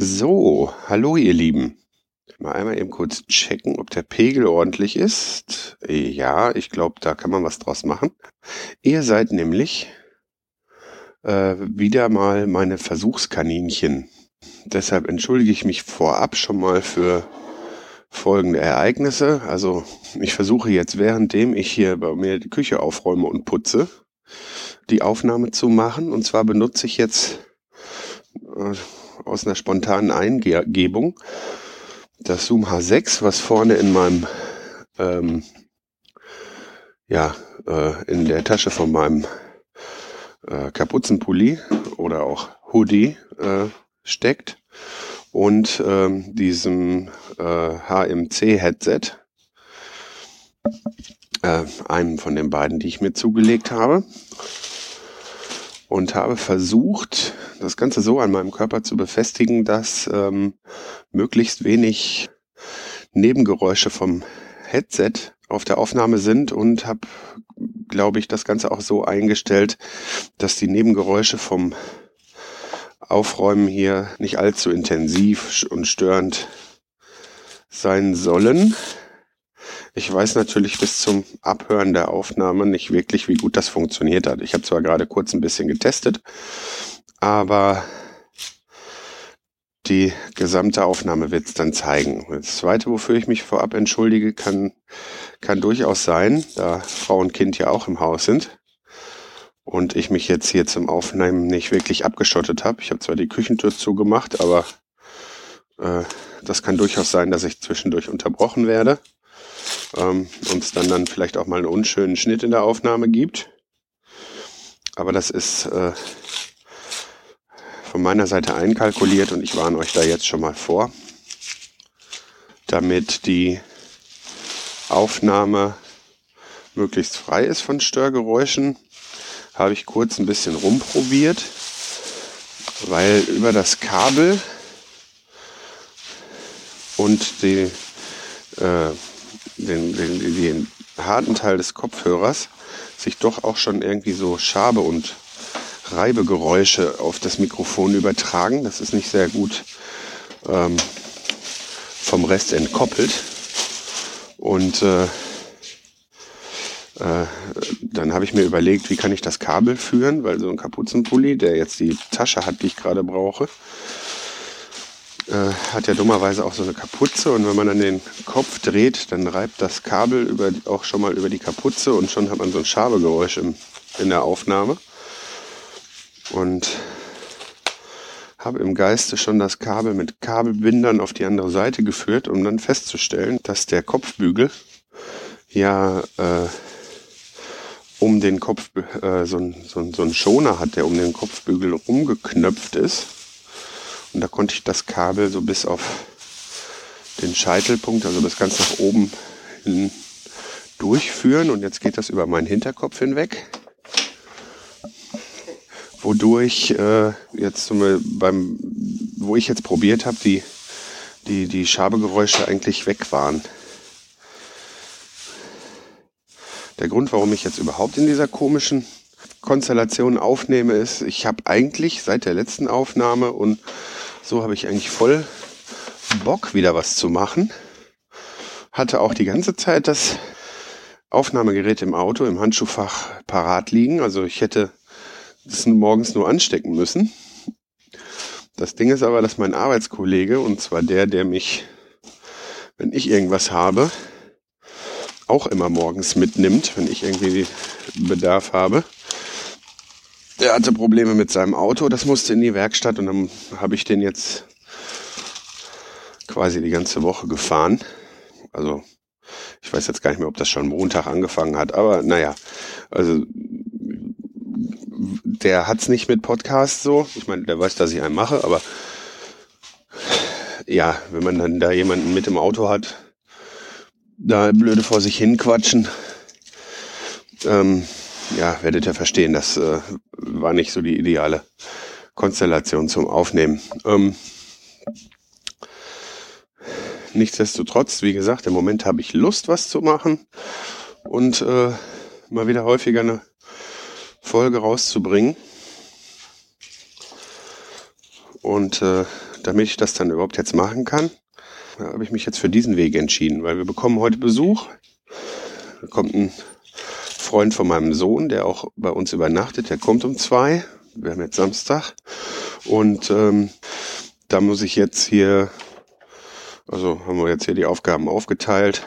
So, hallo ihr Lieben. Mal einmal eben kurz checken, ob der Pegel ordentlich ist. Ja, ich glaube, da kann man was draus machen. Ihr seid nämlich äh, wieder mal meine Versuchskaninchen. Deshalb entschuldige ich mich vorab schon mal für folgende Ereignisse. Also ich versuche jetzt, währenddem ich hier bei mir die Küche aufräume und putze, die Aufnahme zu machen. Und zwar benutze ich jetzt äh, aus einer spontanen Eingebung das Zoom H6, was vorne in meinem ähm, ja äh, in der Tasche von meinem äh, Kapuzenpulli oder auch Hoodie äh, steckt und ähm, diesem äh, HMC-Headset, äh, einem von den beiden, die ich mir zugelegt habe. Und habe versucht, das Ganze so an meinem Körper zu befestigen, dass ähm, möglichst wenig Nebengeräusche vom Headset auf der Aufnahme sind und habe, glaube ich, das Ganze auch so eingestellt, dass die Nebengeräusche vom Aufräumen hier nicht allzu intensiv und störend sein sollen. Ich weiß natürlich bis zum Abhören der Aufnahme nicht wirklich, wie gut das funktioniert hat. Ich habe zwar gerade kurz ein bisschen getestet, aber die gesamte Aufnahme wird es dann zeigen. Das Zweite, wofür ich mich vorab entschuldige, kann, kann durchaus sein, da Frau und Kind ja auch im Haus sind und ich mich jetzt hier zum Aufnehmen nicht wirklich abgeschottet habe. Ich habe zwar die Küchentür zugemacht, aber äh, das kann durchaus sein, dass ich zwischendurch unterbrochen werde ähm, und es dann, dann vielleicht auch mal einen unschönen Schnitt in der Aufnahme gibt. Aber das ist äh, von meiner Seite einkalkuliert und ich warne euch da jetzt schon mal vor, damit die Aufnahme möglichst frei ist von Störgeräuschen, habe ich kurz ein bisschen rumprobiert, weil über das Kabel und die, äh, den, den, den harten Teil des Kopfhörers sich doch auch schon irgendwie so Schabe und Reibegeräusche auf das Mikrofon übertragen. Das ist nicht sehr gut ähm, vom Rest entkoppelt. Und äh, äh, dann habe ich mir überlegt, wie kann ich das Kabel führen, weil so ein Kapuzenpulli, der jetzt die Tasche hat, die ich gerade brauche, äh, hat ja dummerweise auch so eine Kapuze und wenn man dann den Kopf dreht, dann reibt das Kabel über, auch schon mal über die Kapuze und schon hat man so ein Schabegeräusch im, in der Aufnahme. Und habe im Geiste schon das Kabel mit Kabelbindern auf die andere Seite geführt, um dann festzustellen, dass der Kopfbügel ja äh, um den Kopf äh, so, so, so ein Schoner hat, der um den Kopfbügel rumgeknöpft ist. Und da konnte ich das Kabel so bis auf den Scheitelpunkt, also bis ganz nach oben hin durchführen. Und jetzt geht das über meinen Hinterkopf hinweg wodurch äh, jetzt zum, beim, wo ich jetzt probiert habe, die, die, die Schabegeräusche eigentlich weg waren. Der Grund, warum ich jetzt überhaupt in dieser komischen Konstellation aufnehme, ist, ich habe eigentlich seit der letzten Aufnahme und so habe ich eigentlich voll Bock, wieder was zu machen. Hatte auch die ganze Zeit das Aufnahmegerät im Auto, im Handschuhfach parat liegen. Also ich hätte das morgens nur anstecken müssen. Das Ding ist aber, dass mein Arbeitskollege, und zwar der, der mich, wenn ich irgendwas habe, auch immer morgens mitnimmt, wenn ich irgendwie Bedarf habe. Der hatte Probleme mit seinem Auto, das musste in die Werkstatt und dann habe ich den jetzt quasi die ganze Woche gefahren. Also ich weiß jetzt gar nicht mehr, ob das schon Montag angefangen hat, aber naja, also der hat's nicht mit Podcast so. Ich meine, der weiß, dass ich einen mache, aber ja, wenn man dann da jemanden mit im Auto hat, da blöde vor sich hin quatschen, ähm, ja, werdet ihr verstehen, das äh, war nicht so die ideale Konstellation zum Aufnehmen. Ähm, nichtsdestotrotz, wie gesagt, im Moment habe ich Lust, was zu machen und äh, mal wieder häufiger eine Folge rauszubringen. Und äh, damit ich das dann überhaupt jetzt machen kann, habe ich mich jetzt für diesen Weg entschieden, weil wir bekommen heute Besuch. Da kommt ein Freund von meinem Sohn, der auch bei uns übernachtet, der kommt um zwei. Wir haben jetzt Samstag. Und ähm, da muss ich jetzt hier, also haben wir jetzt hier die Aufgaben aufgeteilt.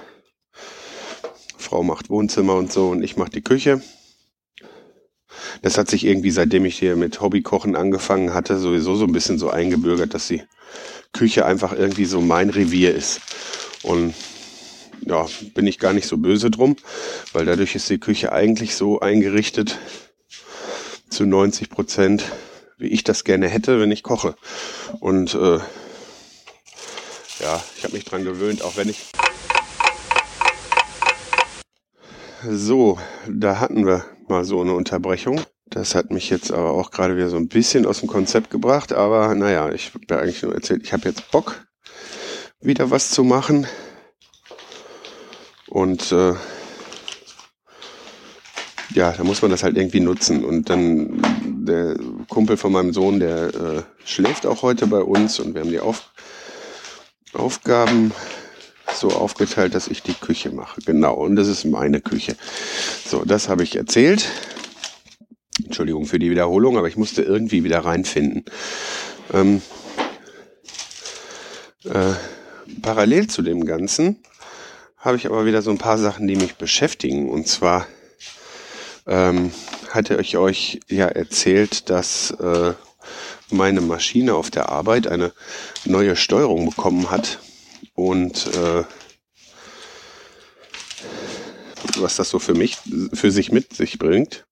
Frau macht Wohnzimmer und so und ich mache die Küche. Das hat sich irgendwie, seitdem ich hier mit Hobbykochen angefangen hatte, sowieso so ein bisschen so eingebürgert, dass die Küche einfach irgendwie so mein Revier ist. Und ja, bin ich gar nicht so böse drum, weil dadurch ist die Küche eigentlich so eingerichtet zu 90 Prozent, wie ich das gerne hätte, wenn ich koche. Und äh, ja, ich habe mich dran gewöhnt, auch wenn ich so, da hatten wir mal so eine Unterbrechung. Das hat mich jetzt aber auch gerade wieder so ein bisschen aus dem Konzept gebracht. Aber naja, ich habe ja eigentlich nur erzählt, ich habe jetzt Bock, wieder was zu machen. Und äh, ja, da muss man das halt irgendwie nutzen. Und dann der Kumpel von meinem Sohn, der äh, schläft auch heute bei uns und wir haben die Auf Aufgaben so aufgeteilt, dass ich die Küche mache. Genau, und das ist meine Küche. So, das habe ich erzählt. Entschuldigung für die Wiederholung, aber ich musste irgendwie wieder reinfinden. Ähm, äh, parallel zu dem Ganzen habe ich aber wieder so ein paar Sachen, die mich beschäftigen. Und zwar ähm, hatte ich euch ja erzählt, dass äh, meine Maschine auf der Arbeit eine neue Steuerung bekommen hat und äh, was das so für mich, für sich mit sich bringt.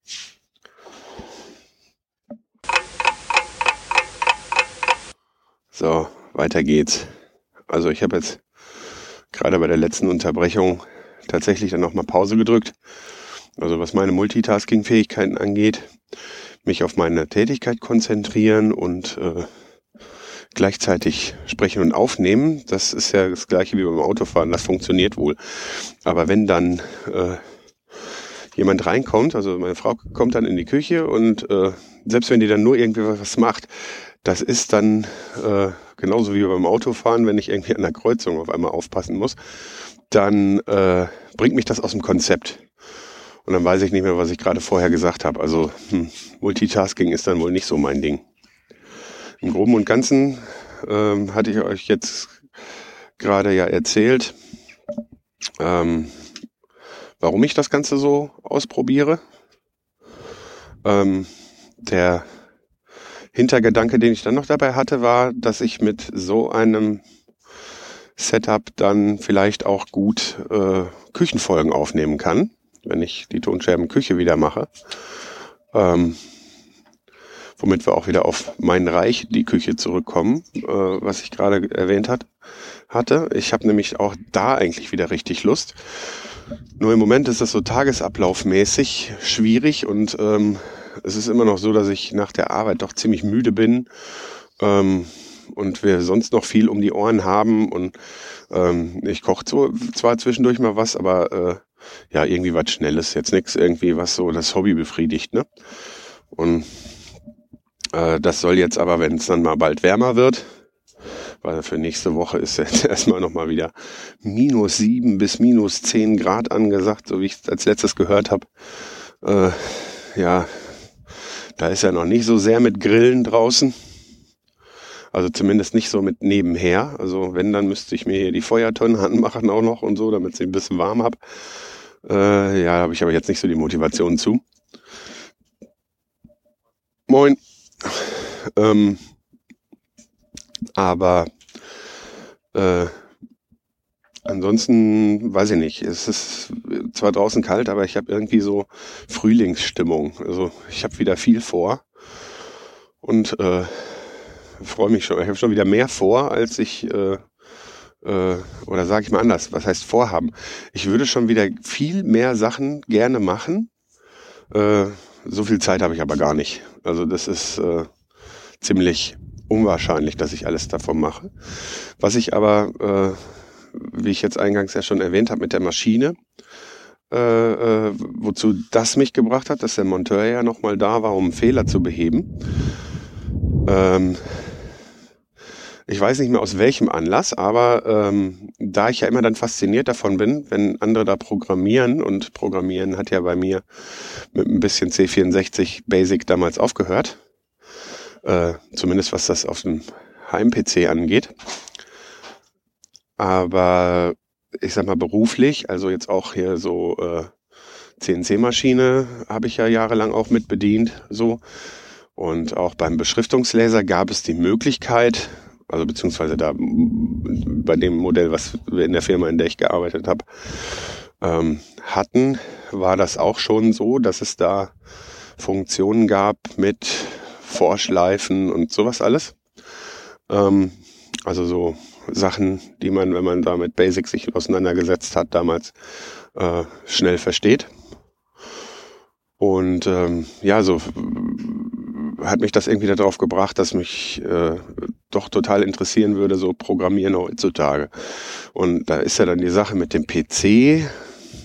So, weiter geht's. Also ich habe jetzt gerade bei der letzten Unterbrechung tatsächlich dann nochmal Pause gedrückt. Also was meine Multitasking-Fähigkeiten angeht, mich auf meine Tätigkeit konzentrieren und äh, gleichzeitig sprechen und aufnehmen. Das ist ja das gleiche wie beim Autofahren, das funktioniert wohl. Aber wenn dann äh, jemand reinkommt, also meine Frau kommt dann in die Küche und äh, selbst wenn die dann nur irgendwie was macht, das ist dann äh, genauso wie beim Autofahren, wenn ich irgendwie an der Kreuzung auf einmal aufpassen muss, dann äh, bringt mich das aus dem Konzept. Und dann weiß ich nicht mehr, was ich gerade vorher gesagt habe. Also hm, Multitasking ist dann wohl nicht so mein Ding. Im Groben und Ganzen ähm, hatte ich euch jetzt gerade ja erzählt, ähm, warum ich das Ganze so ausprobiere. Ähm, der Hintergedanke, den ich dann noch dabei hatte, war, dass ich mit so einem Setup dann vielleicht auch gut äh, Küchenfolgen aufnehmen kann, wenn ich die Tonscherben Küche wieder mache. Ähm, womit wir auch wieder auf mein Reich, die Küche zurückkommen, äh, was ich gerade erwähnt hat, hatte. Ich habe nämlich auch da eigentlich wieder richtig Lust. Nur im Moment ist das so tagesablaufmäßig schwierig und ähm, es ist immer noch so, dass ich nach der Arbeit doch ziemlich müde bin ähm, und wir sonst noch viel um die Ohren haben und ähm, ich koche zwar zwischendurch mal was, aber äh, ja, irgendwie was Schnelles, jetzt nichts irgendwie, was so das Hobby befriedigt, ne? Und äh, das soll jetzt aber, wenn es dann mal bald wärmer wird, weil für nächste Woche ist jetzt erstmal nochmal wieder minus sieben bis minus zehn Grad angesagt, so wie ich es als letztes gehört habe. Äh, ja, da ist ja noch nicht so sehr mit Grillen draußen. Also zumindest nicht so mit nebenher. Also wenn, dann müsste ich mir hier die Feuertonnen anmachen auch noch und so, damit ich ein bisschen warm hab. Äh, ja, habe ich aber jetzt nicht so die Motivation zu. Moin. Ähm, aber äh, ansonsten weiß ich nicht. Es ist zwar draußen kalt, aber ich habe irgendwie so Frühlingsstimmung. Also ich habe wieder viel vor und äh, freue mich schon. Ich habe schon wieder mehr vor, als ich, äh, äh, oder sage ich mal anders, was heißt vorhaben? Ich würde schon wieder viel mehr Sachen gerne machen. Äh, so viel Zeit habe ich aber gar nicht. Also das ist äh, ziemlich unwahrscheinlich, dass ich alles davon mache. Was ich aber, äh, wie ich jetzt eingangs ja schon erwähnt habe, mit der Maschine, äh, äh, wozu das mich gebracht hat, dass der Monteur ja nochmal da war, um einen Fehler zu beheben. Ähm, ich weiß nicht mehr aus welchem Anlass, aber ähm, da ich ja immer dann fasziniert davon bin, wenn andere da programmieren und Programmieren hat ja bei mir mit ein bisschen C64 Basic damals aufgehört, äh, zumindest was das auf dem Heim-PC angeht. Aber ich sag mal beruflich, also jetzt auch hier so äh, CNC-Maschine habe ich ja jahrelang auch mit bedient, so. Und auch beim Beschriftungslaser gab es die Möglichkeit, also beziehungsweise da bei dem Modell, was wir in der Firma, in der ich gearbeitet habe, ähm, hatten, war das auch schon so, dass es da Funktionen gab mit Vorschleifen und sowas alles. Ähm, also so Sachen, die man, wenn man da mit Basic sich auseinandergesetzt hat, damals äh, schnell versteht. Und ähm, ja, so hat mich das irgendwie darauf gebracht, dass mich äh, doch total interessieren würde, so Programmieren heutzutage. Und da ist ja dann die Sache mit dem PC,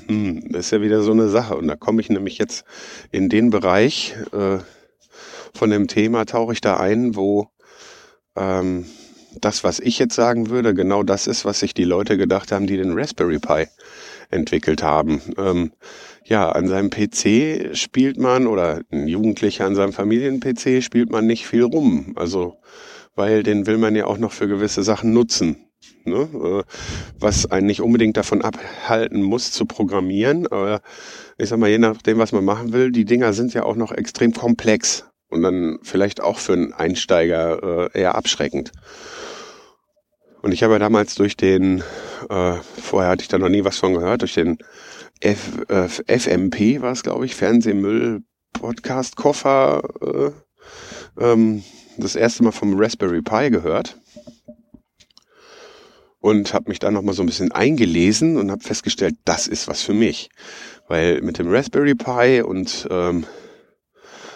hm, das ist ja wieder so eine Sache. Und da komme ich nämlich jetzt in den Bereich äh, von dem Thema, tauche ich da ein, wo ähm, das, was ich jetzt sagen würde, genau das ist, was sich die Leute gedacht haben, die den Raspberry Pi entwickelt haben. Ähm, ja, an seinem PC spielt man oder ein Jugendlicher an seinem Familien-PC spielt man nicht viel rum. Also, weil den will man ja auch noch für gewisse Sachen nutzen. Ne? Äh, was einen nicht unbedingt davon abhalten muss zu programmieren. Aber ich sag mal, je nachdem, was man machen will, die Dinger sind ja auch noch extrem komplex und dann vielleicht auch für einen Einsteiger äh, eher abschreckend. Und ich habe ja damals durch den, äh, vorher hatte ich da noch nie was von gehört, durch den F, äh, FMP war es, glaube ich, Fernsehmüll Podcast Koffer, äh, ähm, das erste Mal vom Raspberry Pi gehört und habe mich da noch mal so ein bisschen eingelesen und habe festgestellt, das ist was für mich, weil mit dem Raspberry Pi und ähm,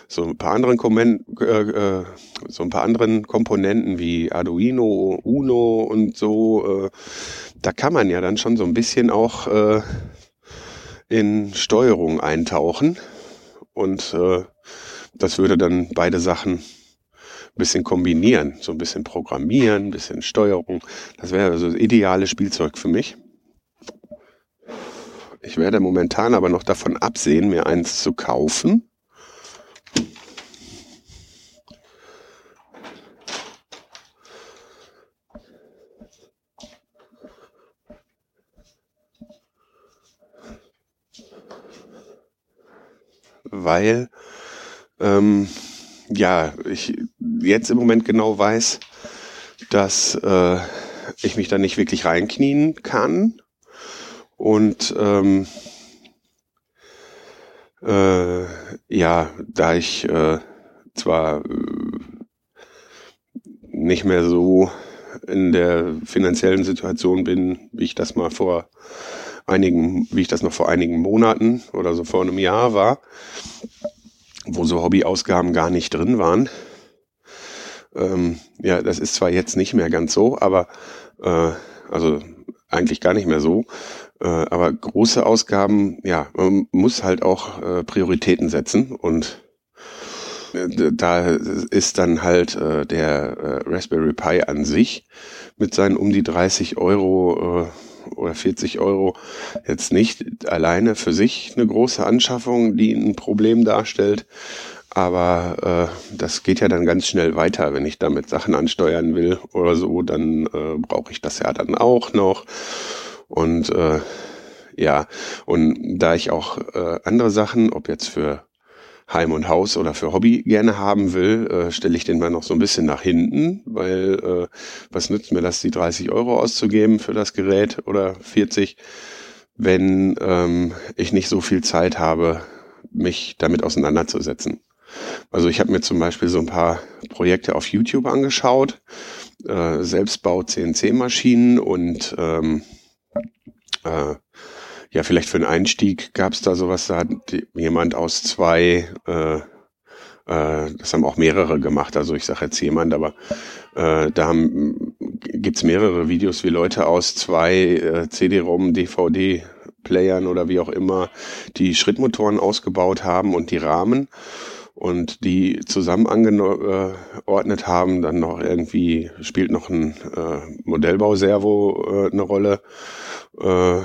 so ein paar anderen Kommen äh, äh, so ein paar anderen Komponenten wie Arduino, Uno und so, äh, da kann man ja dann schon so ein bisschen auch äh, in Steuerung eintauchen und äh, das würde dann beide Sachen ein bisschen kombinieren, so ein bisschen programmieren, ein bisschen Steuerung. Das wäre also das ideale Spielzeug für mich. Ich werde momentan aber noch davon absehen, mir eins zu kaufen weil ähm, ja ich jetzt im Moment genau weiß, dass äh, ich mich da nicht wirklich reinknien kann. Und ähm, äh, ja, da ich äh, zwar äh, nicht mehr so in der finanziellen Situation bin, wie ich das mal vor einigen, wie ich das noch vor einigen Monaten oder so vor einem Jahr war, wo so Hobbyausgaben gar nicht drin waren. Ähm, ja, das ist zwar jetzt nicht mehr ganz so, aber äh, also eigentlich gar nicht mehr so. Äh, aber große Ausgaben, ja, man muss halt auch äh, Prioritäten setzen und äh, da ist dann halt äh, der äh, Raspberry Pi an sich mit seinen um die 30 Euro äh, oder 40 Euro jetzt nicht alleine für sich eine große Anschaffung, die ein Problem darstellt. Aber äh, das geht ja dann ganz schnell weiter. Wenn ich damit Sachen ansteuern will oder so, dann äh, brauche ich das ja dann auch noch. Und äh, ja, und da ich auch äh, andere Sachen, ob jetzt für Heim und Haus oder für Hobby gerne haben will, äh, stelle ich den mal noch so ein bisschen nach hinten, weil äh, was nützt mir das, die 30 Euro auszugeben für das Gerät oder 40, wenn ähm, ich nicht so viel Zeit habe, mich damit auseinanderzusetzen. Also ich habe mir zum Beispiel so ein paar Projekte auf YouTube angeschaut, äh, Selbstbau CNC-Maschinen und ähm, äh, ja, vielleicht für einen Einstieg gab es da sowas, da hat jemand aus zwei, äh, äh, das haben auch mehrere gemacht, also ich sage jetzt jemand, aber äh, da haben, gibt's mehrere Videos, wie Leute aus zwei äh, CD-ROM, DVD-Playern oder wie auch immer die Schrittmotoren ausgebaut haben und die Rahmen und die zusammen angeordnet haben. Dann noch irgendwie spielt noch ein äh, Modellbau-Servo äh, eine Rolle. Äh,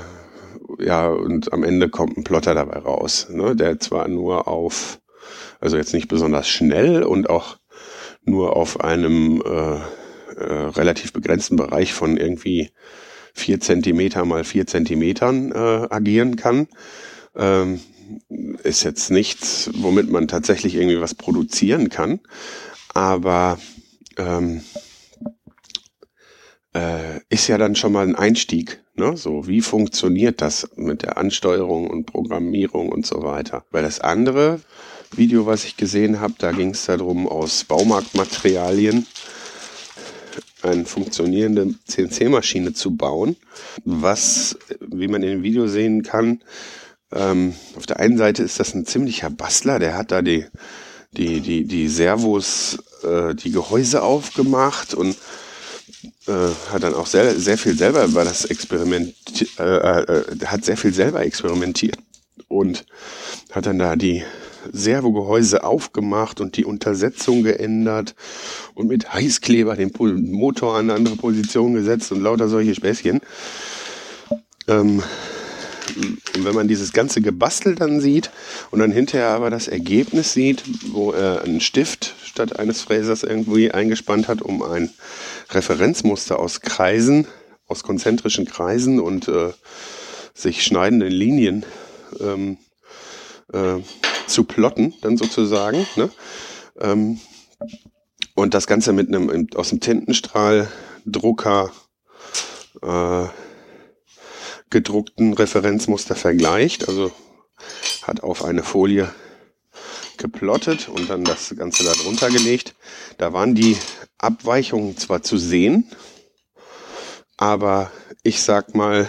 ja, und am Ende kommt ein Plotter dabei raus, ne, der zwar nur auf, also jetzt nicht besonders schnell und auch nur auf einem äh, äh, relativ begrenzten Bereich von irgendwie vier Zentimeter mal vier Zentimetern äh, agieren kann. Ähm, ist jetzt nichts, womit man tatsächlich irgendwie was produzieren kann, aber ähm, äh, ist ja dann schon mal ein Einstieg. Ne? So, wie funktioniert das mit der Ansteuerung und Programmierung und so weiter? Weil das andere Video, was ich gesehen habe, da ging es darum, aus Baumarktmaterialien eine funktionierende CNC-Maschine zu bauen, was, wie man in dem Video sehen kann, ähm, auf der einen Seite ist das ein ziemlicher Bastler, der hat da die, die, die, die Servos, äh, die Gehäuse aufgemacht und äh, hat dann auch sehr, sehr viel selber über das Experiment, äh, äh, hat sehr viel selber experimentiert und hat dann da die Servogehäuse aufgemacht und die Untersetzung geändert und mit Heißkleber den Motor an eine andere Position gesetzt und lauter solche Späßchen. Ähm, und wenn man dieses ganze Gebastel dann sieht und dann hinterher aber das Ergebnis sieht, wo er einen Stift statt eines Fräsers irgendwie eingespannt hat, um ein Referenzmuster aus Kreisen, aus konzentrischen Kreisen und äh, sich schneidenden Linien ähm, äh, zu plotten, dann sozusagen. Ne? Ähm, und das Ganze mit einem aus dem Tintenstrahldrucker äh, gedruckten Referenzmuster vergleicht. Also hat auf eine Folie geplottet und dann das Ganze da drunter gelegt. Da waren die Abweichungen zwar zu sehen, aber ich sag mal,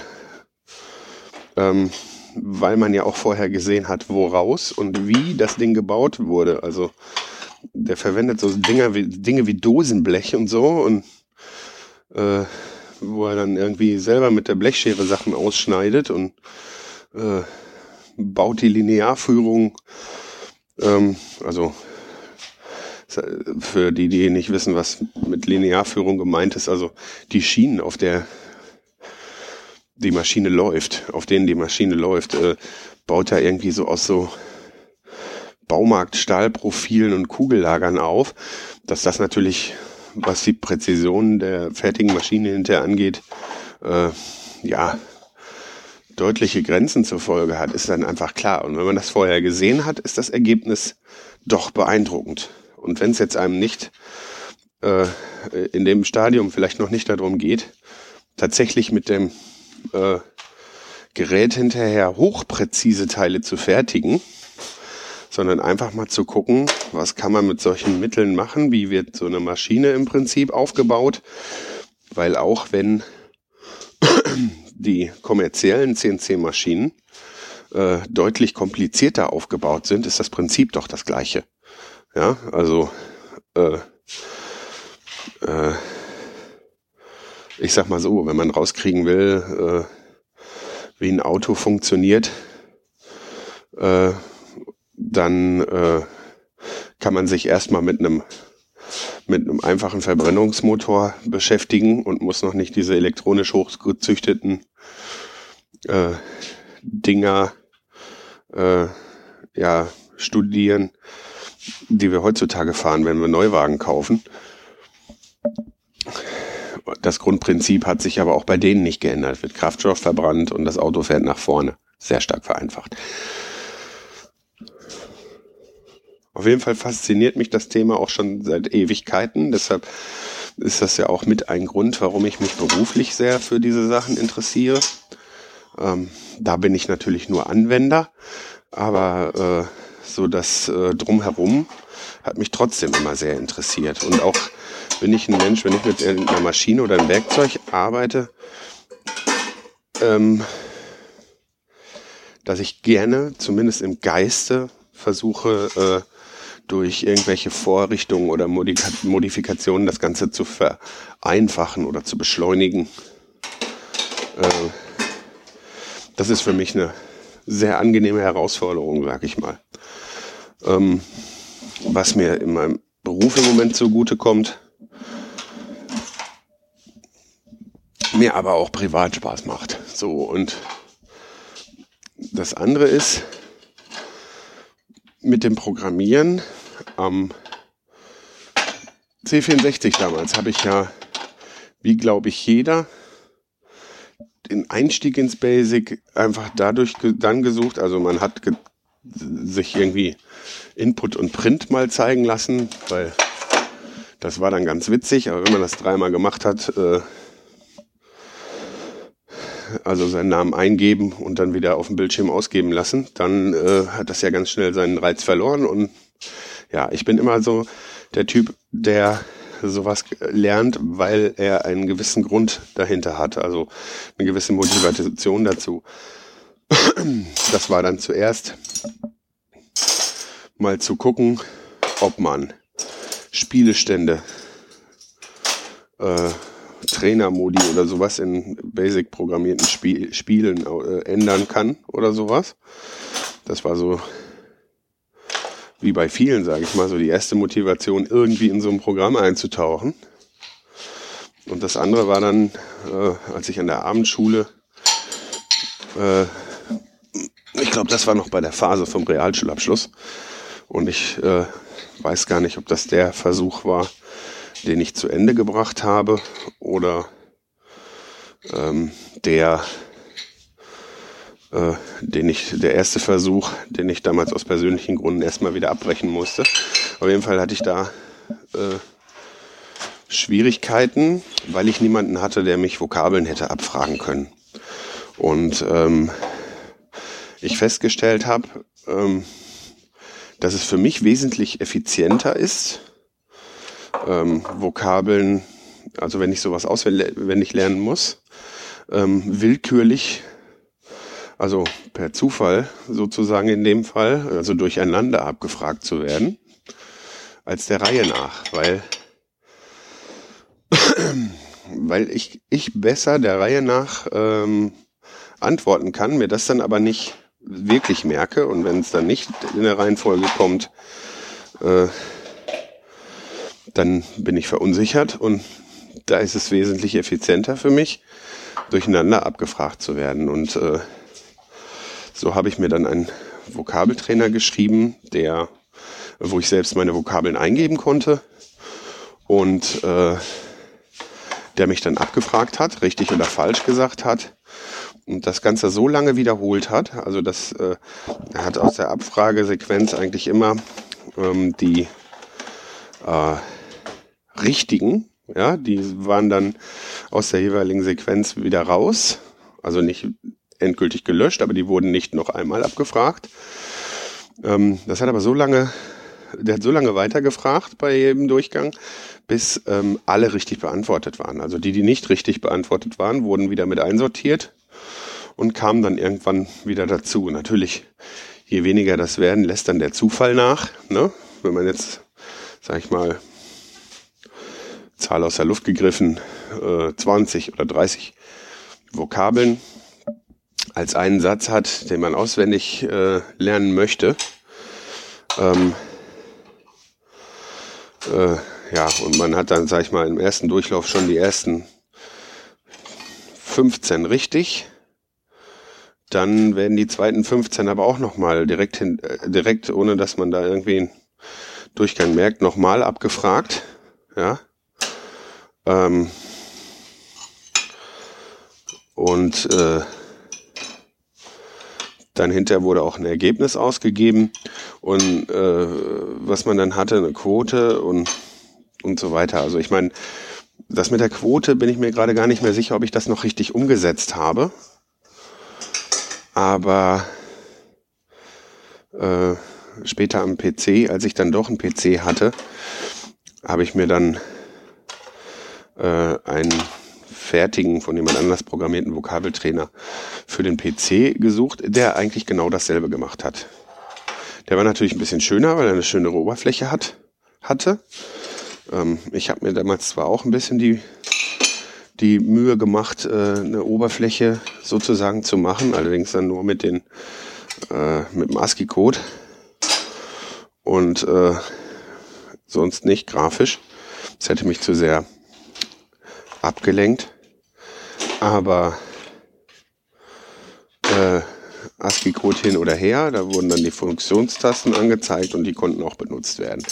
ähm, weil man ja auch vorher gesehen hat, woraus und wie das Ding gebaut wurde. Also der verwendet so Dinge wie, Dinge wie Dosenblech und so und äh, wo er dann irgendwie selber mit der Blechschere Sachen ausschneidet und äh, baut die Linearführung, ähm, also für die, die nicht wissen, was mit Linearführung gemeint ist, also die Schienen, auf der die Maschine läuft, auf denen die Maschine läuft, äh, baut er irgendwie so aus so Baumarkt-Stahlprofilen und Kugellagern auf, dass das natürlich was die Präzision der fertigen Maschine hinterher angeht, äh, ja, deutliche Grenzen zur Folge hat, ist dann einfach klar. Und wenn man das vorher gesehen hat, ist das Ergebnis doch beeindruckend. Und wenn es jetzt einem nicht äh, in dem Stadium vielleicht noch nicht darum geht, tatsächlich mit dem äh, Gerät hinterher hochpräzise Teile zu fertigen, sondern einfach mal zu gucken, was kann man mit solchen Mitteln machen, wie wird so eine Maschine im Prinzip aufgebaut, weil auch wenn die kommerziellen CNC-Maschinen äh, deutlich komplizierter aufgebaut sind, ist das Prinzip doch das gleiche. Ja, also äh, äh, ich sag mal so, wenn man rauskriegen will, äh, wie ein Auto funktioniert, äh, dann äh, kann man sich erstmal mit einem mit einem einfachen Verbrennungsmotor beschäftigen und muss noch nicht diese elektronisch hochgezüchteten äh, Dinger äh, ja studieren, die wir heutzutage fahren, wenn wir Neuwagen kaufen. Das Grundprinzip hat sich aber auch bei denen nicht geändert. Wird Kraftstoff verbrannt und das Auto fährt nach vorne. Sehr stark vereinfacht. Auf jeden Fall fasziniert mich das Thema auch schon seit Ewigkeiten. Deshalb ist das ja auch mit ein Grund, warum ich mich beruflich sehr für diese Sachen interessiere. Ähm, da bin ich natürlich nur Anwender, aber äh, so das äh, Drumherum hat mich trotzdem immer sehr interessiert. Und auch bin ich ein Mensch, wenn ich mit einer Maschine oder einem Werkzeug arbeite, ähm, dass ich gerne, zumindest im Geiste, versuche, äh, durch irgendwelche Vorrichtungen oder Modifikationen das Ganze zu vereinfachen oder zu beschleunigen. Äh, das ist für mich eine sehr angenehme Herausforderung, sag ich mal. Ähm, was mir in meinem Beruf im Moment zugute kommt, mir aber auch privat Spaß macht. So und das andere ist mit dem Programmieren am C64 damals habe ich ja, wie glaube ich jeder, den Einstieg ins Basic einfach dadurch dann gesucht. Also man hat ge sich irgendwie Input und Print mal zeigen lassen, weil das war dann ganz witzig. Aber wenn man das dreimal gemacht hat, äh, also seinen Namen eingeben und dann wieder auf dem Bildschirm ausgeben lassen, dann äh, hat das ja ganz schnell seinen Reiz verloren. Und ja, ich bin immer so der Typ, der sowas lernt, weil er einen gewissen Grund dahinter hat, also eine gewisse Motivation dazu. Das war dann zuerst mal zu gucken, ob man Spielestände äh, Trainermodi oder sowas in basic programmierten Spiel, Spielen äh, ändern kann oder sowas. Das war so wie bei vielen, sage ich mal, so die erste Motivation, irgendwie in so ein Programm einzutauchen. Und das andere war dann, äh, als ich an der Abendschule, äh, ich glaube, das war noch bei der Phase vom Realschulabschluss. Und ich äh, weiß gar nicht, ob das der Versuch war, den ich zu Ende gebracht habe oder ähm, der, äh, den ich, der erste Versuch, den ich damals aus persönlichen Gründen erstmal wieder abbrechen musste. Auf jeden Fall hatte ich da äh, Schwierigkeiten, weil ich niemanden hatte, der mich Vokabeln hätte abfragen können. Und ähm, ich festgestellt habe, ähm, dass es für mich wesentlich effizienter ist, ähm, Vokabeln, also wenn ich sowas auswendig lernen muss, ähm, willkürlich, also per Zufall sozusagen in dem Fall, also durcheinander abgefragt zu werden, als der Reihe nach, weil weil ich, ich besser der Reihe nach ähm, antworten kann, mir das dann aber nicht wirklich merke und wenn es dann nicht in der Reihenfolge kommt, äh, dann bin ich verunsichert und da ist es wesentlich effizienter für mich, durcheinander abgefragt zu werden. Und äh, so habe ich mir dann einen Vokabeltrainer geschrieben, der, wo ich selbst meine Vokabeln eingeben konnte und äh, der mich dann abgefragt hat, richtig oder falsch gesagt hat und das Ganze so lange wiederholt hat. Also das äh, hat aus der Abfragesequenz eigentlich immer ähm, die äh, richtigen, ja, die waren dann aus der jeweiligen Sequenz wieder raus. Also nicht endgültig gelöscht, aber die wurden nicht noch einmal abgefragt. Ähm, das hat aber so lange, der hat so lange weitergefragt bei jedem Durchgang, bis ähm, alle richtig beantwortet waren. Also die, die nicht richtig beantwortet waren, wurden wieder mit einsortiert und kamen dann irgendwann wieder dazu. Natürlich, je weniger das werden, lässt dann der Zufall nach. Ne? Wenn man jetzt, sag ich mal, Zahl aus der Luft gegriffen, äh, 20 oder 30 Vokabeln als einen Satz hat, den man auswendig äh, lernen möchte. Ähm, äh, ja, und man hat dann, sag ich mal, im ersten Durchlauf schon die ersten 15 richtig. Dann werden die zweiten 15 aber auch nochmal direkt, hin, äh, direkt, ohne dass man da irgendwie einen Durchgang merkt, nochmal abgefragt. Ja. Ähm, und äh, dann hinterher wurde auch ein Ergebnis ausgegeben und äh, was man dann hatte, eine Quote und, und so weiter. Also ich meine, das mit der Quote bin ich mir gerade gar nicht mehr sicher, ob ich das noch richtig umgesetzt habe. Aber äh, später am PC, als ich dann doch einen PC hatte, habe ich mir dann äh, einen fertigen, von jemand anders programmierten Vokabeltrainer für den PC gesucht, der eigentlich genau dasselbe gemacht hat. Der war natürlich ein bisschen schöner, weil er eine schönere Oberfläche hat, hatte. Ähm, ich habe mir damals zwar auch ein bisschen die, die Mühe gemacht, äh, eine Oberfläche sozusagen zu machen, allerdings dann nur mit den äh, mit dem ASCII-Code und äh, sonst nicht grafisch. Das hätte mich zu sehr abgelenkt. Aber äh, ASCII-Code hin oder her, da wurden dann die Funktionstasten angezeigt und die konnten auch benutzt werden.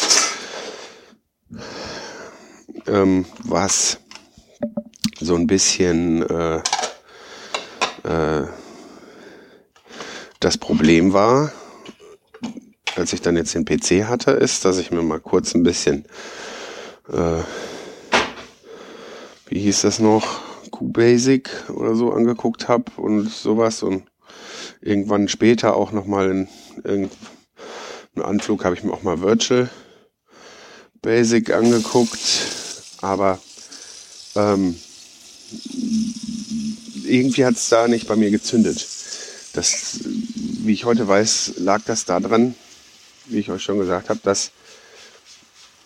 Ähm, was so ein bisschen äh, äh, das Problem war, als ich dann jetzt den PC hatte, ist, dass ich mir mal kurz ein bisschen, äh, wie hieß das noch, QBasic oder so angeguckt habe und sowas und irgendwann später auch nochmal in irgendeinem Anflug habe ich mir auch mal Virtual Basic angeguckt, aber ähm, irgendwie hat es da nicht bei mir gezündet. Das, wie ich heute weiß, lag das daran, wie ich euch schon gesagt habe, dass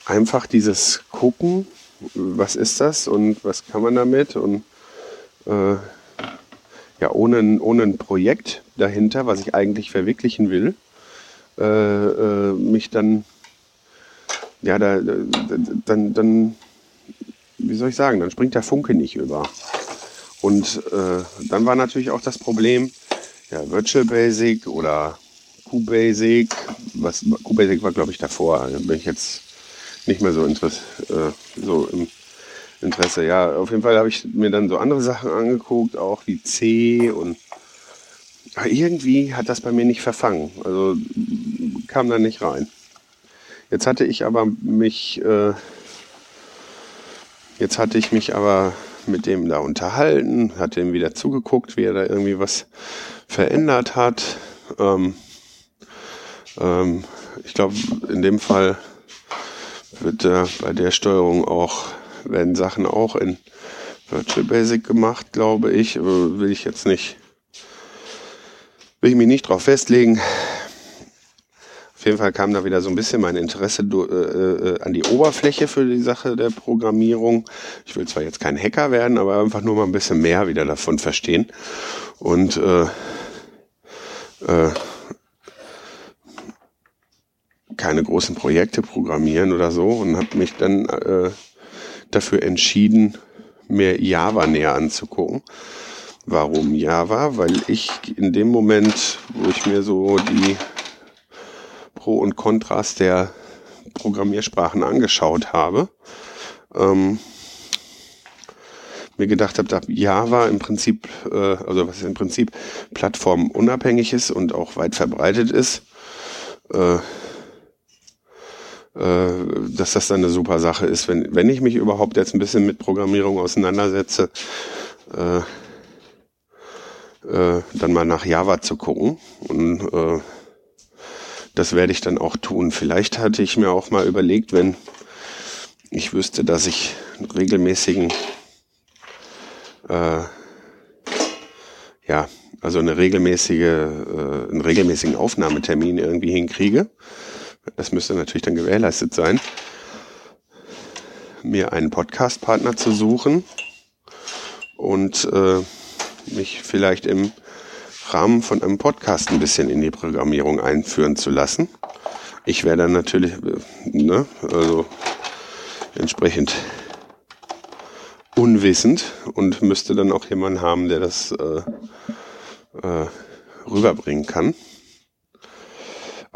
einfach dieses Gucken, was ist das und was kann man damit und äh, ja, ohne, ohne ein Projekt dahinter, was ich eigentlich verwirklichen will, äh, äh, mich dann, ja, da, dann, dann, wie soll ich sagen, dann springt der Funke nicht über. Und äh, dann war natürlich auch das Problem, ja, Virtual Basic oder QBasic, was QBasic war glaube ich davor, da bin ich jetzt nicht mehr so, interess, äh, so im Interesse. Ja, auf jeden Fall habe ich mir dann so andere Sachen angeguckt, auch wie C und irgendwie hat das bei mir nicht verfangen. Also kam da nicht rein. Jetzt hatte ich aber mich, äh, jetzt hatte ich mich aber mit dem da unterhalten, hatte ihm wieder zugeguckt, wie er da irgendwie was verändert hat. Ähm, ähm, ich glaube, in dem Fall wird äh, bei der Steuerung auch werden Sachen auch in Virtual Basic gemacht, glaube ich. Aber will ich jetzt nicht, will ich mich nicht drauf festlegen. Auf jeden Fall kam da wieder so ein bisschen mein Interesse äh, äh, an die Oberfläche für die Sache der Programmierung. Ich will zwar jetzt kein Hacker werden, aber einfach nur mal ein bisschen mehr wieder davon verstehen. Und äh, äh, keine großen Projekte programmieren oder so und habe mich dann äh, dafür entschieden, mir Java näher anzugucken. Warum Java? Weil ich in dem Moment, wo ich mir so die Pro und Kontras der Programmiersprachen angeschaut habe, ähm, mir gedacht habe, dass Java im Prinzip, äh, also was im Prinzip plattformunabhängig ist und auch weit verbreitet ist, äh, dass das dann eine super Sache ist, wenn, wenn ich mich überhaupt jetzt ein bisschen mit Programmierung auseinandersetze, äh, äh, dann mal nach Java zu gucken. Und äh, das werde ich dann auch tun. Vielleicht hatte ich mir auch mal überlegt, wenn ich wüsste, dass ich einen regelmäßigen, äh, ja, also eine regelmäßige, äh, einen regelmäßigen Aufnahmetermin irgendwie hinkriege, das müsste natürlich dann gewährleistet sein, mir einen Podcast-Partner zu suchen und äh, mich vielleicht im Rahmen von einem Podcast ein bisschen in die Programmierung einführen zu lassen. Ich wäre dann natürlich, äh, ne, also entsprechend unwissend und müsste dann auch jemanden haben, der das äh, äh, rüberbringen kann.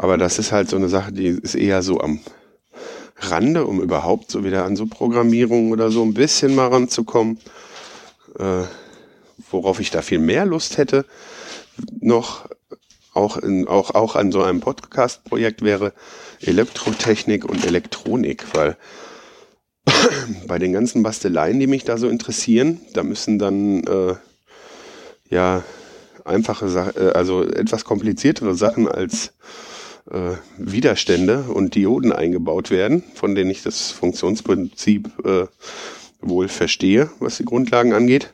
Aber das ist halt so eine Sache, die ist eher so am Rande, um überhaupt so wieder an so Programmierung oder so ein bisschen mal ranzukommen. Äh, worauf ich da viel mehr Lust hätte, noch auch, in, auch, auch an so einem Podcast-Projekt wäre Elektrotechnik und Elektronik, weil bei den ganzen Basteleien, die mich da so interessieren, da müssen dann äh, ja einfache Sachen, äh, also etwas kompliziertere Sachen als äh, Widerstände und Dioden eingebaut werden, von denen ich das Funktionsprinzip äh, wohl verstehe, was die Grundlagen angeht.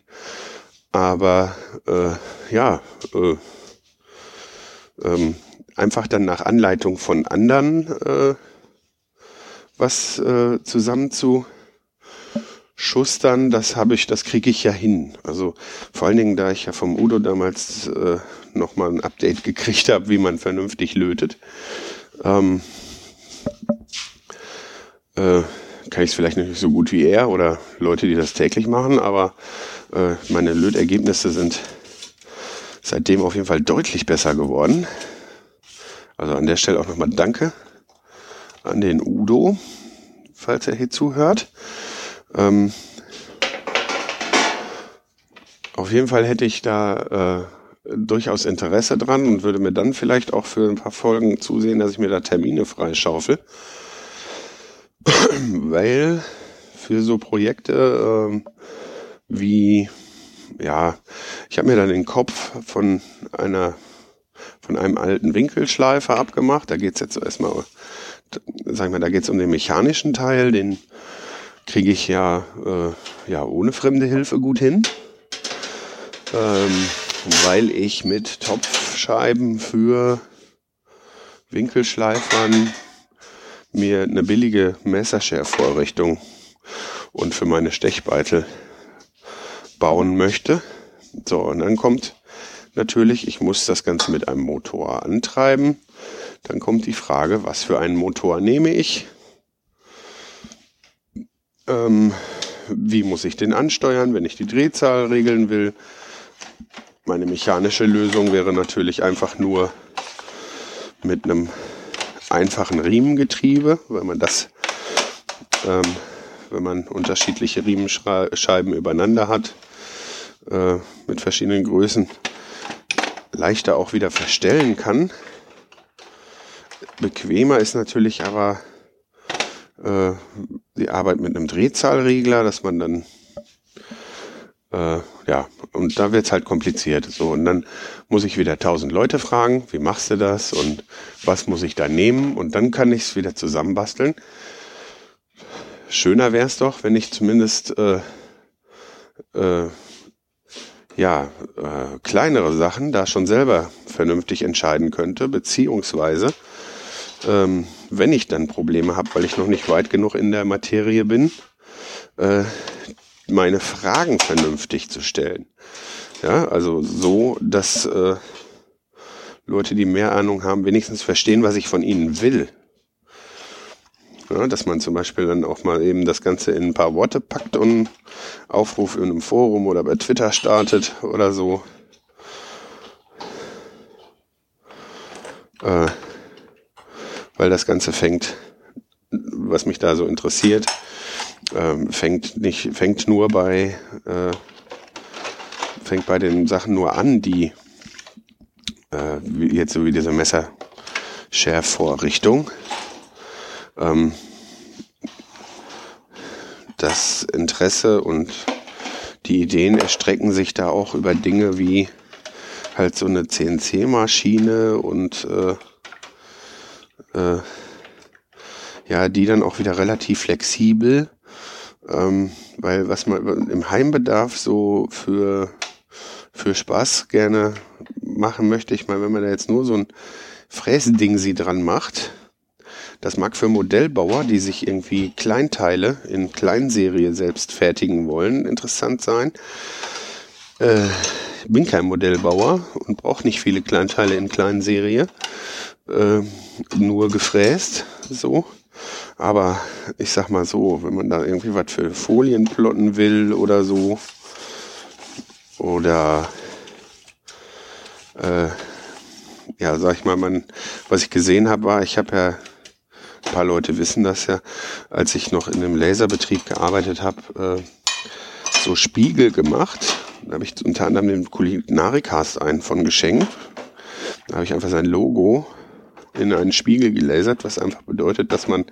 Aber äh, ja, äh, ähm, einfach dann nach Anleitung von anderen äh, was äh, zusammen das habe ich, das kriege ich ja hin. Also vor allen Dingen, da ich ja vom Udo damals äh, nochmal ein Update gekriegt habe, wie man vernünftig lötet, ähm, äh, kann ich es vielleicht nicht so gut wie er oder Leute, die das täglich machen, aber äh, meine Lötergebnisse sind seitdem auf jeden Fall deutlich besser geworden. Also an der Stelle auch nochmal Danke an den Udo, falls er hier zuhört. Ähm, auf jeden Fall hätte ich da äh, durchaus Interesse dran und würde mir dann vielleicht auch für ein paar Folgen zusehen, dass ich mir da Termine freischaufel. Weil für so Projekte ähm, wie, ja, ich habe mir dann den Kopf von einer von einem alten Winkelschleifer abgemacht. Da geht's jetzt erstmal, sagen wir, da geht's um den mechanischen Teil, den kriege ich ja, äh, ja ohne fremde Hilfe gut hin. Ähm, weil ich mit Topfscheiben für Winkelschleifern mir eine billige Messerschärfvorrichtung und für meine Stechbeitel bauen möchte. So, und dann kommt natürlich, ich muss das Ganze mit einem Motor antreiben. Dann kommt die Frage, was für einen Motor nehme ich? Ähm, wie muss ich den ansteuern, wenn ich die Drehzahl regeln will? Meine mechanische Lösung wäre natürlich einfach nur mit einem einfachen Riemengetriebe, weil man das, ähm, wenn man unterschiedliche Riemenscheiben übereinander hat, äh, mit verschiedenen Größen, leichter auch wieder verstellen kann. Bequemer ist natürlich aber äh, die Arbeit mit einem Drehzahlregler, dass man dann äh, ja, und da wird's halt kompliziert. So, und dann muss ich wieder tausend Leute fragen, wie machst du das und was muss ich da nehmen? Und dann kann ich es wieder zusammenbasteln. Schöner wäre es doch, wenn ich zumindest äh, äh, ja, äh, kleinere Sachen da schon selber vernünftig entscheiden könnte, beziehungsweise ähm, wenn ich dann Probleme habe, weil ich noch nicht weit genug in der Materie bin, äh, meine Fragen vernünftig zu stellen. Ja, also so, dass äh, Leute, die mehr Ahnung haben, wenigstens verstehen, was ich von ihnen will. Ja, dass man zum Beispiel dann auch mal eben das Ganze in ein paar Worte packt und Aufruf in einem Forum oder bei Twitter startet oder so. Äh, weil das Ganze fängt, was mich da so interessiert, ähm, fängt nicht, fängt nur bei, äh, fängt bei den Sachen nur an, die äh, jetzt so wie diese Messerschärfvorrichtung. Ähm, das Interesse und die Ideen erstrecken sich da auch über Dinge wie halt so eine CNC-Maschine und äh, äh, ja, die dann auch wieder relativ flexibel, ähm, weil was man im Heimbedarf so für, für Spaß gerne machen möchte, ich meine, wenn man da jetzt nur so ein Fräsending sie dran macht, das mag für Modellbauer, die sich irgendwie Kleinteile in Kleinserie selbst fertigen wollen, interessant sein. Äh, bin kein Modellbauer und brauche nicht viele Kleinteile in Kleinserie äh, nur gefräst, so. Aber ich sag mal so, wenn man da irgendwie was für Folien plotten will oder so, oder äh, ja, sag ich mal, man, was ich gesehen habe, war, ich habe ja, ein paar Leute wissen das ja, als ich noch in einem Laserbetrieb gearbeitet habe, äh, so Spiegel gemacht. Da habe ich unter anderem dem Kulinarikast einen von geschenkt. Da habe ich einfach sein Logo in einen Spiegel gelasert, was einfach bedeutet, dass man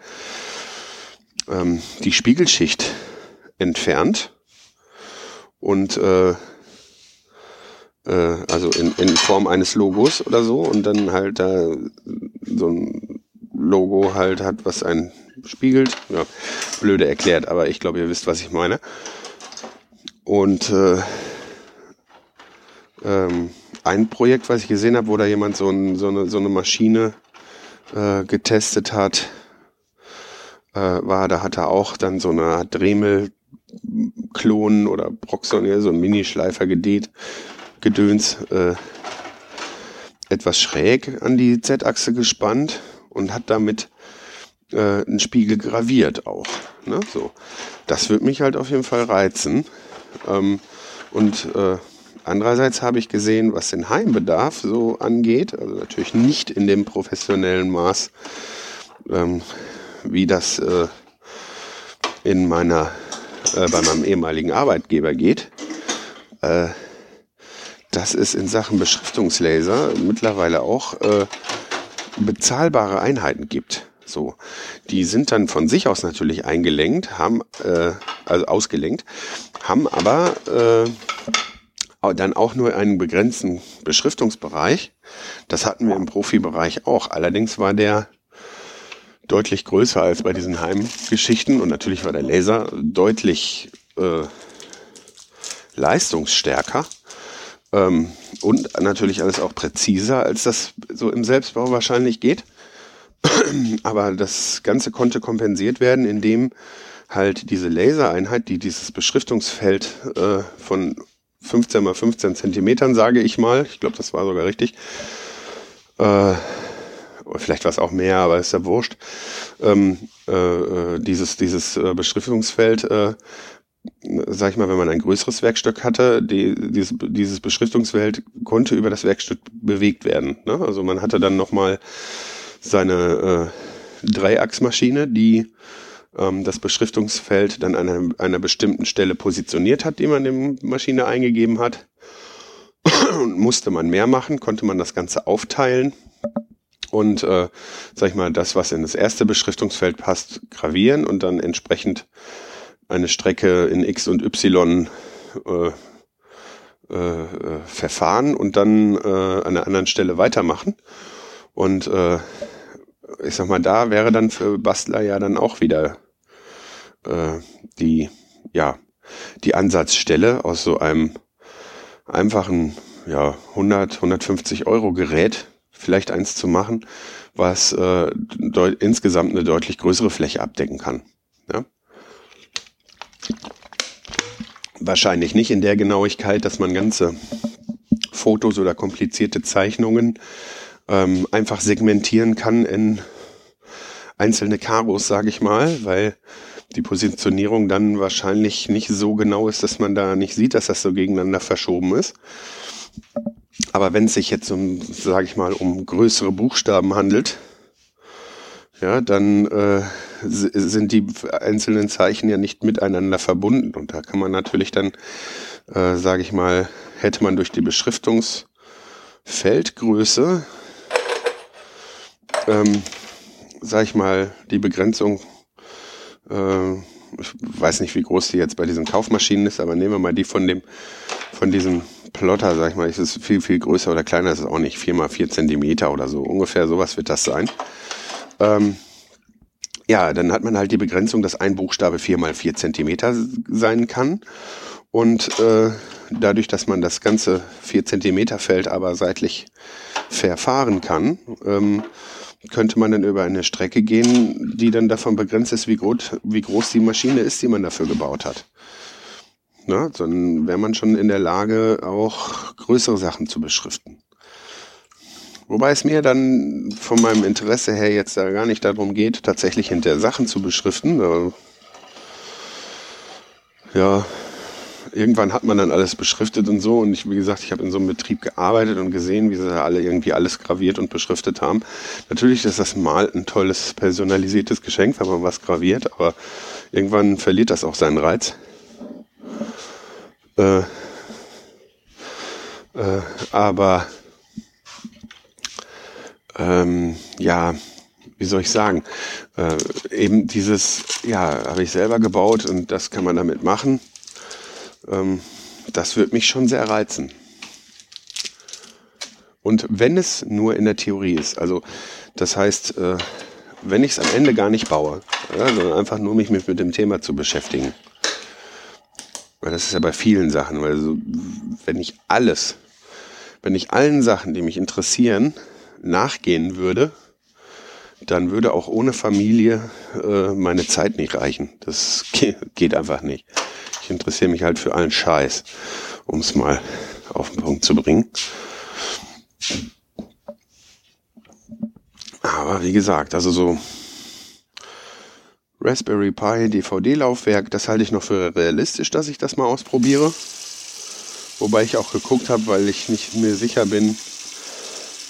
ähm, die Spiegelschicht entfernt und äh, äh, also in, in Form eines Logos oder so und dann halt da so ein Logo halt hat, was einen spiegelt. Ja, blöde erklärt, aber ich glaube, ihr wisst, was ich meine. Und äh, ähm, ein Projekt, was ich gesehen habe, wo da jemand so, ein, so, eine, so eine Maschine äh, getestet hat, äh, war, da hat er auch dann so eine Dremel Klon oder Proxon, so ein Minischleifer gedreht, Gedöns, äh, etwas schräg an die Z-Achse gespannt und hat damit äh, einen Spiegel graviert auch. Ne? So. Das würde mich halt auf jeden Fall reizen. Ähm, und äh, andererseits habe ich gesehen, was den Heimbedarf so angeht, also natürlich nicht in dem professionellen Maß, ähm, wie das äh, in meiner, äh, bei meinem ehemaligen Arbeitgeber geht. Äh, dass es in Sachen Beschriftungslaser mittlerweile auch äh, bezahlbare Einheiten gibt. So, die sind dann von sich aus natürlich eingelenkt, haben äh, also ausgelenkt, haben aber äh, dann auch nur einen begrenzten Beschriftungsbereich. Das hatten wir im Profibereich auch. Allerdings war der deutlich größer als bei diesen Heimgeschichten und natürlich war der Laser deutlich äh, leistungsstärker ähm, und natürlich alles auch präziser, als das so im Selbstbau wahrscheinlich geht. Aber das Ganze konnte kompensiert werden, indem halt diese Lasereinheit, die dieses Beschriftungsfeld äh, von 15 mal 15 Zentimetern, sage ich mal, ich glaube, das war sogar richtig, äh, vielleicht war es auch mehr, aber ist ja wurscht, ähm, äh, äh dieses, dieses äh, Beschriftungsfeld äh, sag ich mal, wenn man ein größeres Werkstück hatte, die, dieses, dieses Beschriftungsfeld konnte über das Werkstück bewegt werden. Ne? Also man hatte dann nochmal seine äh, Dreiachsmaschine, die ähm, das Beschriftungsfeld dann an einer, einer bestimmten Stelle positioniert hat, die man dem Maschine eingegeben hat. Und musste man mehr machen, konnte man das Ganze aufteilen und, äh, sag ich mal, das, was in das erste Beschriftungsfeld passt, gravieren und dann entsprechend eine Strecke in X und Y äh, äh, verfahren und dann äh, an einer anderen Stelle weitermachen. Und äh, ich sag mal, da wäre dann für Bastler ja dann auch wieder äh, die, ja, die Ansatzstelle aus so einem einfachen, ja, 100, 150 Euro Gerät vielleicht eins zu machen, was äh, insgesamt eine deutlich größere Fläche abdecken kann. Ja? Wahrscheinlich nicht in der Genauigkeit, dass man ganze Fotos oder komplizierte Zeichnungen ähm, einfach segmentieren kann in einzelne Karos, sage ich mal, weil die Positionierung dann wahrscheinlich nicht so genau ist, dass man da nicht sieht, dass das so gegeneinander verschoben ist. Aber wenn es sich jetzt um, sage ich mal, um größere Buchstaben handelt, ja, dann äh, sind die einzelnen Zeichen ja nicht miteinander verbunden. Und da kann man natürlich dann, äh, sage ich mal, hätte man durch die Beschriftungsfeldgröße, ähm, sage ich mal, die Begrenzung, äh, ich weiß nicht, wie groß die jetzt bei diesen Kaufmaschinen ist, aber nehmen wir mal die von dem, von diesem Plotter, sag ich mal, ist es viel, viel größer oder kleiner ist es auch nicht, vier mal vier Zentimeter oder so, ungefähr sowas wird das sein. Ähm, ja, dann hat man halt die Begrenzung, dass ein Buchstabe vier mal vier Zentimeter sein kann. Und äh, dadurch, dass man das ganze vier Zentimeter Feld aber seitlich verfahren kann, ähm, könnte man dann über eine Strecke gehen, die dann davon begrenzt ist, wie groß, wie groß die Maschine ist, die man dafür gebaut hat. Na, dann wäre man schon in der Lage, auch größere Sachen zu beschriften. Wobei es mir dann von meinem Interesse her jetzt da gar nicht darum geht, tatsächlich hinter Sachen zu beschriften. Ja, irgendwann hat man dann alles beschriftet und so. Und ich, wie gesagt, ich habe in so einem Betrieb gearbeitet und gesehen, wie sie alle irgendwie alles graviert und beschriftet haben. Natürlich ist das mal ein tolles personalisiertes Geschenk, wenn man was graviert, aber irgendwann verliert das auch seinen Reiz. Äh, äh, aber ähm, ja, wie soll ich sagen, äh, eben dieses, ja, habe ich selber gebaut und das kann man damit machen. Ähm, das wird mich schon sehr reizen. Und wenn es nur in der Theorie ist, also das heißt, äh, wenn ich es am Ende gar nicht baue, ja, sondern einfach nur mich mit, mit dem Thema zu beschäftigen. Weil das ist ja bei vielen Sachen, weil so, wenn ich alles, wenn ich allen Sachen, die mich interessieren, nachgehen würde, dann würde auch ohne Familie äh, meine Zeit nicht reichen. Das geht einfach nicht. Ich interessiere mich halt für allen Scheiß, um es mal auf den Punkt zu bringen. Aber wie gesagt, also so Raspberry Pi DVD-Laufwerk, das halte ich noch für realistisch, dass ich das mal ausprobiere. Wobei ich auch geguckt habe, weil ich nicht mir sicher bin,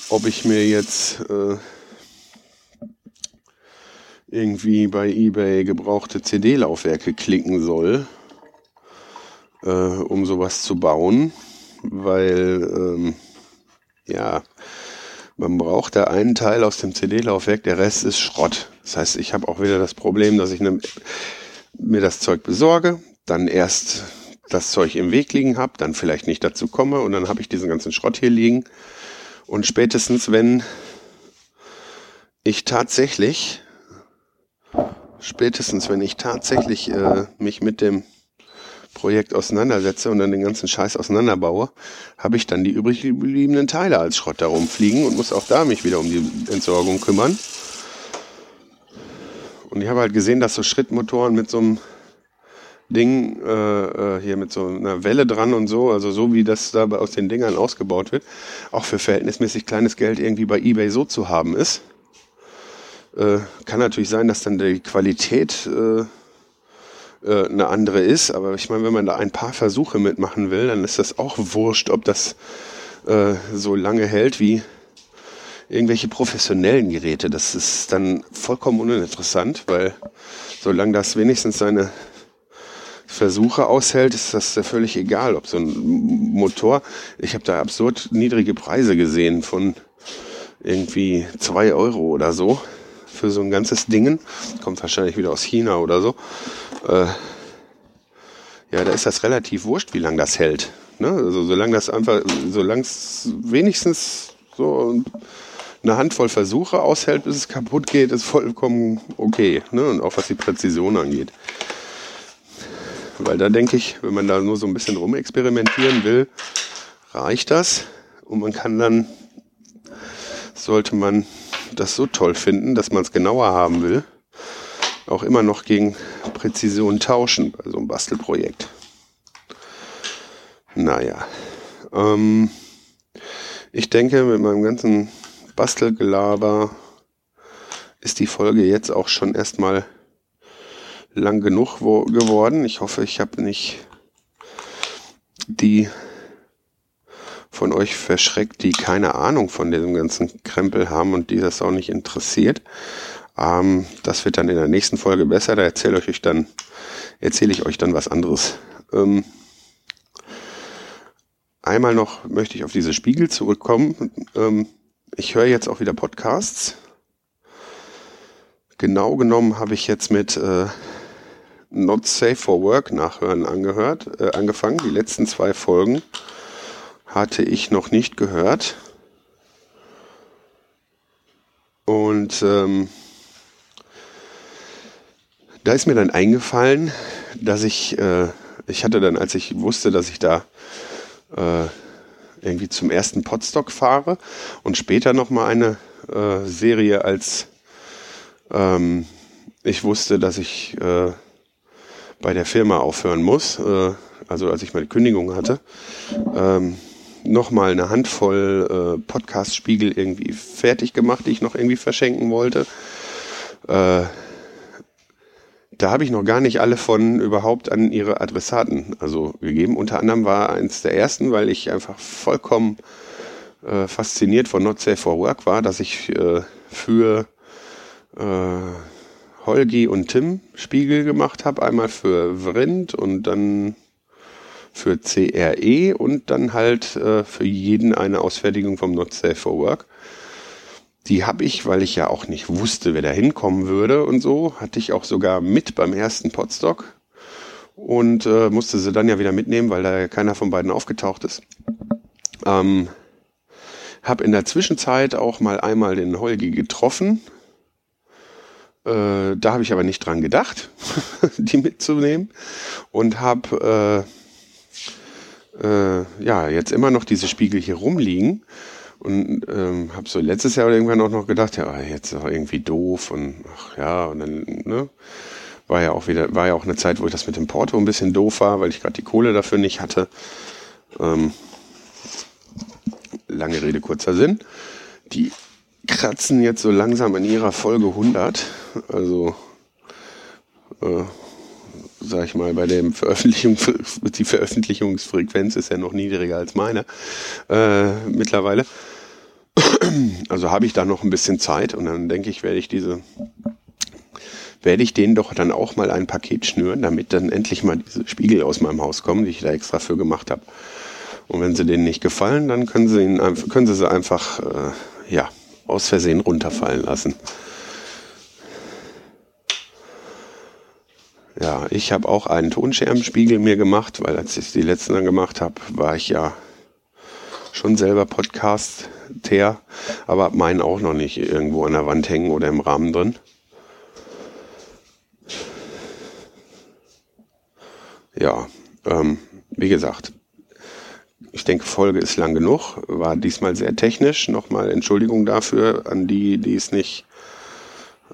ob ich mir jetzt äh, irgendwie bei eBay gebrauchte CD-Laufwerke klicken soll, äh, um sowas zu bauen, weil ähm, ja, man braucht da einen Teil aus dem CD-Laufwerk, der Rest ist Schrott. Das heißt, ich habe auch wieder das Problem, dass ich ne, mir das Zeug besorge, dann erst das Zeug im Weg liegen habe, dann vielleicht nicht dazu komme und dann habe ich diesen ganzen Schrott hier liegen. Und spätestens, wenn ich tatsächlich, spätestens, wenn ich tatsächlich äh, mich mit dem Projekt auseinandersetze und dann den ganzen Scheiß auseinanderbaue, habe ich dann die übrig gebliebenen Teile als Schrott da rumfliegen und muss auch da mich wieder um die Entsorgung kümmern. Und ich habe halt gesehen, dass so Schrittmotoren mit so einem Ding äh, äh hier mit so einer Welle dran und so, also so wie das da aus den Dingern ausgebaut wird, auch für verhältnismäßig kleines Geld irgendwie bei eBay so zu haben ist. Äh, kann natürlich sein, dass dann die Qualität äh, äh, eine andere ist. Aber ich meine, wenn man da ein paar Versuche mitmachen will, dann ist das auch wurscht, ob das äh, so lange hält wie irgendwelche professionellen Geräte. Das ist dann vollkommen uninteressant, weil solange das wenigstens seine Versuche aushält, ist das ja völlig egal, ob so ein Motor. Ich habe da absurd niedrige Preise gesehen von irgendwie zwei Euro oder so für so ein ganzes Dingen. Kommt wahrscheinlich wieder aus China oder so. Äh, ja, da ist das relativ wurscht, wie lange das hält. Ne? Also solange das einfach, solange es wenigstens so eine Handvoll Versuche aushält, bis es kaputt geht, ist vollkommen okay. Ne? Und auch was die Präzision angeht. Weil da denke ich, wenn man da nur so ein bisschen rumexperimentieren will, reicht das. Und man kann dann, sollte man das so toll finden, dass man es genauer haben will, auch immer noch gegen Präzision tauschen bei so einem Bastelprojekt. Naja, ähm, ich denke, mit meinem ganzen Bastelgelaber ist die Folge jetzt auch schon erstmal lang genug geworden. Ich hoffe, ich habe nicht die von euch verschreckt, die keine Ahnung von diesem ganzen Krempel haben und die das auch nicht interessiert. Ähm, das wird dann in der nächsten Folge besser. Da erzähle ich euch dann, erzähle ich euch dann was anderes. Ähm, einmal noch möchte ich auf diese Spiegel zurückkommen. Ähm, ich höre jetzt auch wieder Podcasts. Genau genommen habe ich jetzt mit äh, Not Safe for Work nachhören angehört, äh, angefangen. Die letzten zwei Folgen hatte ich noch nicht gehört. Und ähm, da ist mir dann eingefallen, dass ich, äh, ich hatte dann, als ich wusste, dass ich da äh, irgendwie zum ersten Podstock fahre und später nochmal eine äh, Serie, als ähm, ich wusste, dass ich äh, bei der Firma aufhören muss, äh, also als ich meine Kündigung hatte, ähm, nochmal eine Handvoll äh, Podcast-Spiegel irgendwie fertig gemacht, die ich noch irgendwie verschenken wollte. Äh, da habe ich noch gar nicht alle von überhaupt an ihre Adressaten also gegeben. Unter anderem war eins der ersten, weil ich einfach vollkommen äh, fasziniert von Not Safe for Work war, dass ich äh, für äh, Holgi und Tim Spiegel gemacht habe. Einmal für Vrind und dann für CRE und dann halt äh, für jeden eine Ausfertigung vom Not Safe for Work. Die habe ich, weil ich ja auch nicht wusste, wer da hinkommen würde und so, hatte ich auch sogar mit beim ersten Podstock und äh, musste sie dann ja wieder mitnehmen, weil da keiner von beiden aufgetaucht ist. Ähm, Hab in der Zwischenzeit auch mal einmal den Holgi getroffen. Äh, da habe ich aber nicht dran gedacht, die mitzunehmen. Und habe äh, ja jetzt immer noch diese Spiegel hier rumliegen. Und ähm, habe so letztes Jahr irgendwann auch noch gedacht, ja, jetzt ist auch irgendwie doof und ach ja, und dann, ne? War ja auch wieder, war ja auch eine Zeit, wo ich das mit dem Porto ein bisschen doof war, weil ich gerade die Kohle dafür nicht hatte. Ähm, lange Rede, kurzer Sinn. Die kratzen jetzt so langsam in ihrer Folge 100. Also, äh, sag ich mal, bei dem Veröffentlichung, die Veröffentlichungsfrequenz ist ja noch niedriger als meine äh, mittlerweile. Also habe ich da noch ein bisschen Zeit und dann denke ich, werde ich diese werde ich denen doch dann auch mal ein Paket schnüren, damit dann endlich mal diese Spiegel aus meinem Haus kommen, die ich da extra für gemacht habe. Und wenn sie denen nicht gefallen, dann können sie, ihn, können sie sie einfach äh, ja, aus Versehen runterfallen lassen. Ja, ich habe auch einen Tonscherbenspiegel mir gemacht, weil als ich die letzten dann gemacht habe, war ich ja schon selber Podcast-Ter, aber habe meinen auch noch nicht irgendwo an der Wand hängen oder im Rahmen drin. Ja, ähm, wie gesagt, ich denke, Folge ist lang genug, war diesmal sehr technisch. Nochmal Entschuldigung dafür an die, die es nicht,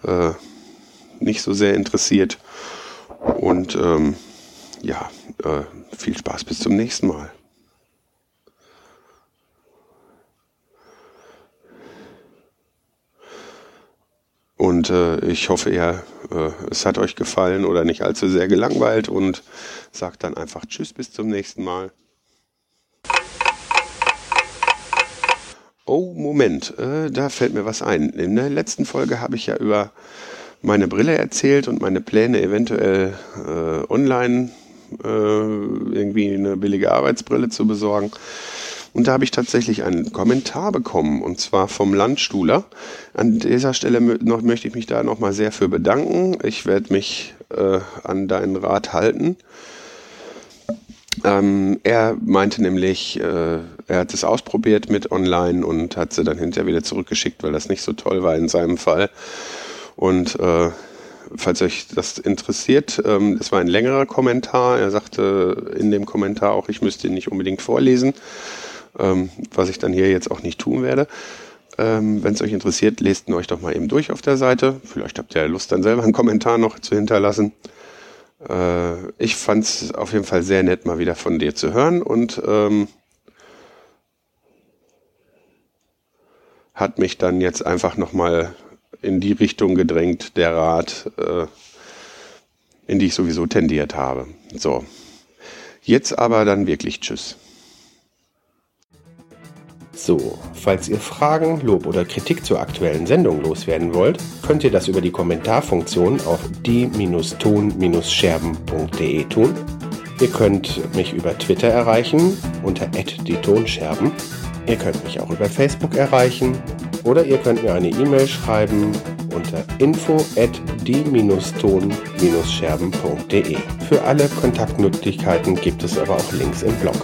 äh, nicht so sehr interessiert. Und ähm, ja, äh, viel Spaß bis zum nächsten Mal. Und äh, ich hoffe, ihr, äh, es hat euch gefallen oder nicht allzu sehr gelangweilt und sagt dann einfach Tschüss bis zum nächsten Mal. Oh, Moment, äh, da fällt mir was ein. In der letzten Folge habe ich ja über meine Brille erzählt und meine Pläne eventuell äh, online äh, irgendwie eine billige Arbeitsbrille zu besorgen. Und da habe ich tatsächlich einen Kommentar bekommen, und zwar vom Landstuhler. An dieser Stelle noch, möchte ich mich da nochmal sehr für bedanken. Ich werde mich äh, an deinen Rat halten. Ähm, er meinte nämlich, äh, er hat es ausprobiert mit online und hat sie dann hinterher wieder zurückgeschickt, weil das nicht so toll war in seinem Fall. Und äh, falls euch das interessiert, ähm, es war ein längerer Kommentar. Er sagte in dem Kommentar auch, ich müsste ihn nicht unbedingt vorlesen, ähm, was ich dann hier jetzt auch nicht tun werde. Ähm, Wenn es euch interessiert, lest ihn euch doch mal eben durch auf der Seite. Vielleicht habt ihr Lust, dann selber einen Kommentar noch zu hinterlassen. Äh, ich fand es auf jeden Fall sehr nett, mal wieder von dir zu hören und ähm, hat mich dann jetzt einfach nochmal in die Richtung gedrängt, der Rat, äh, in die ich sowieso tendiert habe. So, jetzt aber dann wirklich Tschüss. So, falls ihr Fragen, Lob oder Kritik zur aktuellen Sendung loswerden wollt, könnt ihr das über die Kommentarfunktion auf die-ton-scherben.de tun. Ihr könnt mich über Twitter erreichen unter die Tonscherben. Ihr könnt mich auch über Facebook erreichen oder ihr könnt mir eine E-Mail schreiben unter info at die-ton-scherben.de. Für alle Kontaktmöglichkeiten gibt es aber auch Links im Blog.